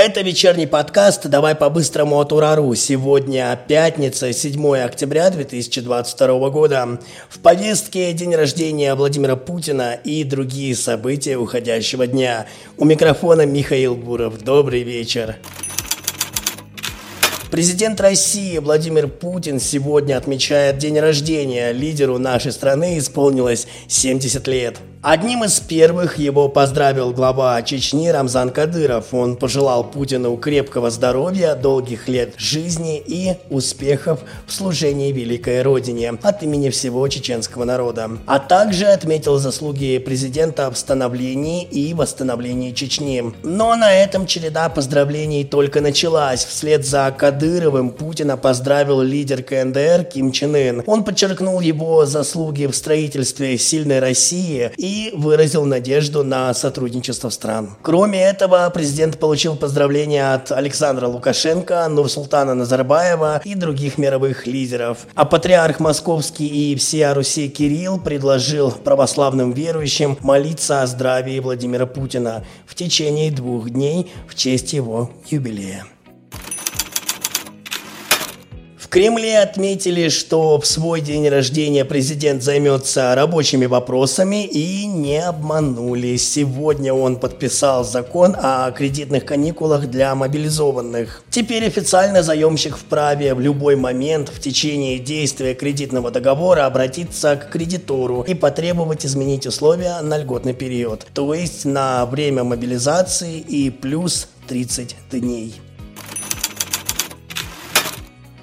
Это вечерний подкаст «Давай по-быстрому от Урару». Сегодня пятница, 7 октября 2022 года. В повестке день рождения Владимира Путина и другие события уходящего дня. У микрофона Михаил Буров. Добрый вечер. Президент России Владимир Путин сегодня отмечает день рождения. Лидеру нашей страны исполнилось 70 лет. Одним из первых его поздравил глава Чечни Рамзан Кадыров. Он пожелал Путину крепкого здоровья, долгих лет жизни и успехов в служении великой родине от имени всего чеченского народа. А также отметил заслуги президента в становлении и восстановлении Чечни. Но на этом череда поздравлений только началась. Вслед за Кадыровым Путина поздравил лидер КНДР Ким Чен Ын. Он подчеркнул его заслуги в строительстве сильной России и выразил надежду на сотрудничество стран. Кроме этого, президент получил поздравления от Александра Лукашенко, Нурсултана Назарбаева и других мировых лидеров. А патриарх Московский и всея Руси Кирилл предложил православным верующим молиться о здравии Владимира Путина в течение двух дней в честь его юбилея. Кремле отметили, что в свой день рождения президент займется рабочими вопросами и не обманули. Сегодня он подписал закон о кредитных каникулах для мобилизованных. Теперь официально заемщик вправе в любой момент в течение действия кредитного договора обратиться к кредитору и потребовать изменить условия на льготный период, то есть на время мобилизации и плюс 30 дней.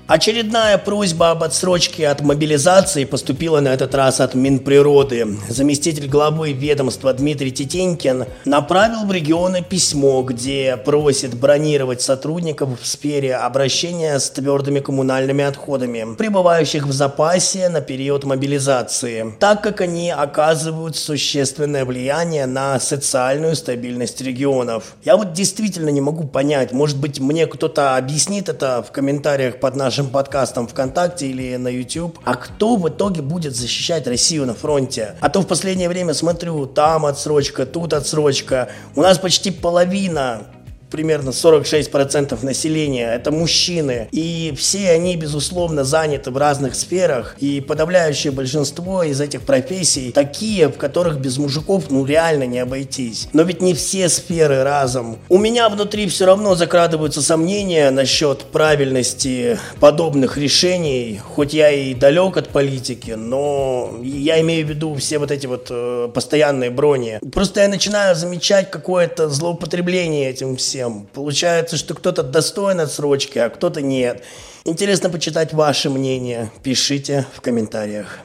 Очередная просьба об отсрочке от мобилизации поступила на этот раз от Минприроды. Заместитель главы ведомства Дмитрий Тетенькин направил в регионы письмо, где просит бронировать сотрудников в сфере обращения с твердыми коммунальными отходами, пребывающих в запасе на период мобилизации, так как они оказывают существенное влияние на социальную стабильность регионов. Я вот действительно не могу понять, может быть мне кто-то объяснит это в комментариях под нашим нашим подкастом ВКонтакте или на YouTube. А кто в итоге будет защищать Россию на фронте? А то в последнее время смотрю, там отсрочка, тут отсрочка. У нас почти половина примерно 46% населения, это мужчины. И все они, безусловно, заняты в разных сферах. И подавляющее большинство из этих профессий такие, в которых без мужиков ну реально не обойтись. Но ведь не все сферы разом. У меня внутри все равно закрадываются сомнения насчет правильности подобных решений. Хоть я и далек от политики, но я имею в виду все вот эти вот э, постоянные брони. Просто я начинаю замечать какое-то злоупотребление этим всем всем. Получается, что кто-то достоин отсрочки, а кто-то нет. Интересно почитать ваше мнение. Пишите в комментариях.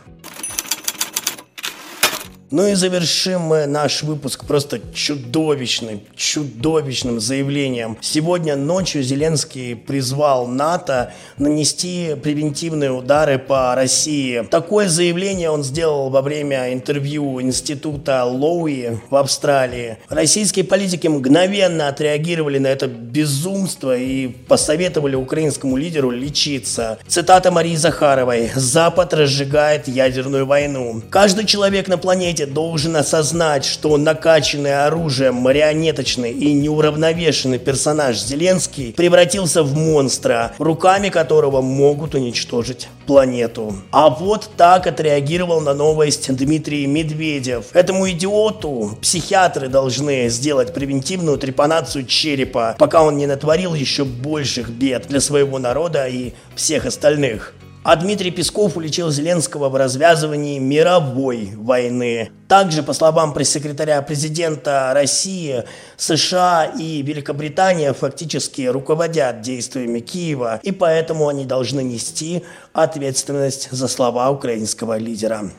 Ну и завершим мы наш выпуск просто чудовищным, чудовищным заявлением. Сегодня ночью Зеленский призвал НАТО нанести превентивные удары по России. Такое заявление он сделал во время интервью института Лоуи в Австралии. Российские политики мгновенно отреагировали на это безумство и посоветовали украинскому лидеру лечиться. Цитата Марии Захаровой. «Запад разжигает ядерную войну. Каждый человек на планете планете должен осознать, что накачанный оружием марионеточный и неуравновешенный персонаж Зеленский превратился в монстра, руками которого могут уничтожить планету. А вот так отреагировал на новость Дмитрий Медведев. Этому идиоту психиатры должны сделать превентивную трепанацию черепа, пока он не натворил еще больших бед для своего народа и всех остальных. А Дмитрий Песков уличил Зеленского в развязывании мировой войны. Также, по словам пресс-секретаря президента России, США и Великобритания фактически руководят действиями Киева, и поэтому они должны нести ответственность за слова украинского лидера.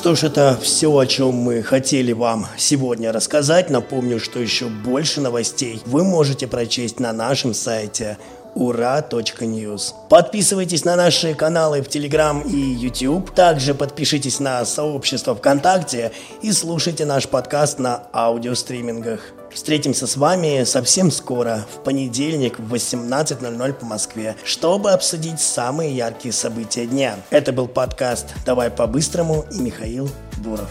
Что ж, это все, о чем мы хотели вам сегодня рассказать. Напомню, что еще больше новостей вы можете прочесть на нашем сайте ура.ньюз. Подписывайтесь на наши каналы в Телеграм и YouTube. Также подпишитесь на сообщество ВКонтакте и слушайте наш подкаст на аудиостримингах. Встретимся с вами совсем скоро, в понедельник в 18.00 по Москве, чтобы обсудить самые яркие события дня. Это был подкаст «Давай по-быстрому» и Михаил Буров.